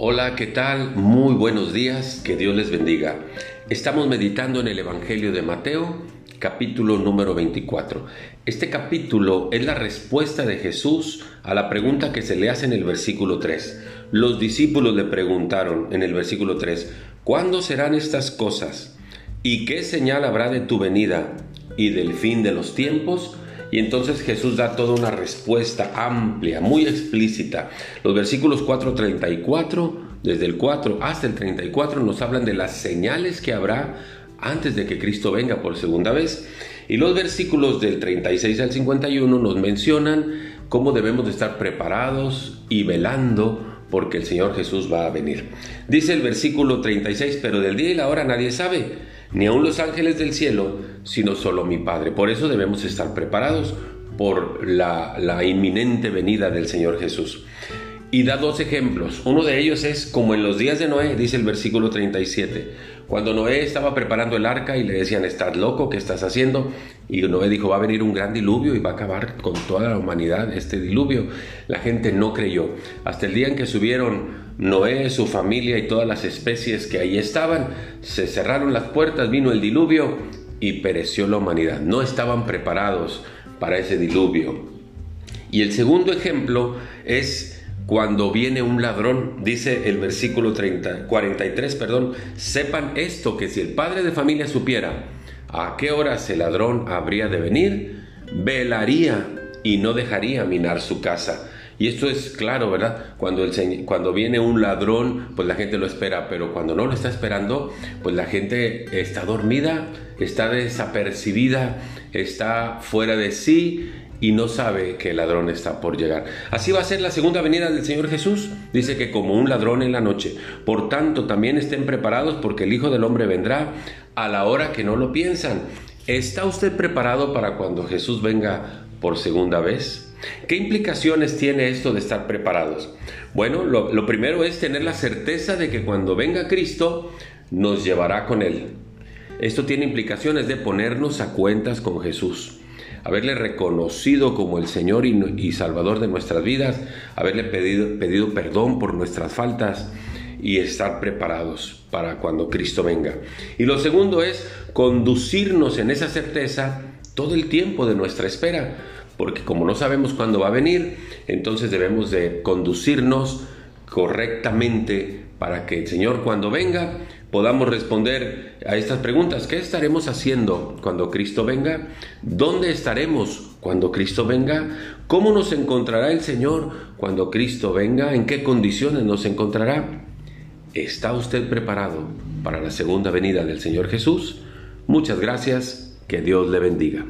Hola, ¿qué tal? Muy buenos días, que Dios les bendiga. Estamos meditando en el Evangelio de Mateo, capítulo número 24. Este capítulo es la respuesta de Jesús a la pregunta que se le hace en el versículo 3. Los discípulos le preguntaron en el versículo 3, ¿cuándo serán estas cosas? ¿Y qué señal habrá de tu venida y del fin de los tiempos? Y entonces Jesús da toda una respuesta amplia, muy explícita. Los versículos 4.34, desde el 4 hasta el 34, nos hablan de las señales que habrá antes de que Cristo venga por segunda vez. Y los versículos del 36 al 51 nos mencionan cómo debemos de estar preparados y velando porque el Señor Jesús va a venir. Dice el versículo 36, pero del día y la hora nadie sabe ni aun los ángeles del cielo, sino solo mi Padre. Por eso debemos estar preparados por la, la inminente venida del Señor Jesús. Y da dos ejemplos. Uno de ellos es como en los días de Noé, dice el versículo 37. Cuando Noé estaba preparando el arca y le decían, estás loco, ¿qué estás haciendo? Y Noé dijo, va a venir un gran diluvio y va a acabar con toda la humanidad este diluvio. La gente no creyó. Hasta el día en que subieron Noé, su familia y todas las especies que ahí estaban, se cerraron las puertas, vino el diluvio y pereció la humanidad. No estaban preparados para ese diluvio. Y el segundo ejemplo es cuando viene un ladrón, dice el versículo 30, 43, perdón, sepan esto, que si el padre de familia supiera a qué horas el ladrón habría de venir, velaría y no dejaría minar su casa. Y esto es claro, ¿verdad? Cuando, el, cuando viene un ladrón, pues la gente lo espera, pero cuando no lo está esperando, pues la gente está dormida, está desapercibida, está fuera de sí y no sabe que el ladrón está por llegar. Así va a ser la segunda venida del Señor Jesús. Dice que como un ladrón en la noche. Por tanto, también estén preparados porque el Hijo del Hombre vendrá a la hora que no lo piensan. ¿Está usted preparado para cuando Jesús venga por segunda vez? ¿Qué implicaciones tiene esto de estar preparados? Bueno, lo, lo primero es tener la certeza de que cuando venga Cristo nos llevará con Él. Esto tiene implicaciones de ponernos a cuentas con Jesús haberle reconocido como el Señor y, Salvador de nuestras vidas, haberle pedido, pedido perdón por nuestras faltas y estar preparados para cuando Cristo venga. Y lo segundo es conducirnos en esa certeza todo el tiempo de nuestra espera, porque como no sabemos cuándo va a venir, entonces debemos de conducirnos correctamente para que el Señor cuando venga podamos responder a estas preguntas. ¿Qué estaremos haciendo cuando Cristo venga? ¿Dónde estaremos cuando Cristo venga? ¿Cómo nos encontrará el Señor cuando Cristo venga? ¿En qué condiciones nos encontrará? ¿Está usted preparado para la segunda venida del Señor Jesús? Muchas gracias, que Dios le bendiga.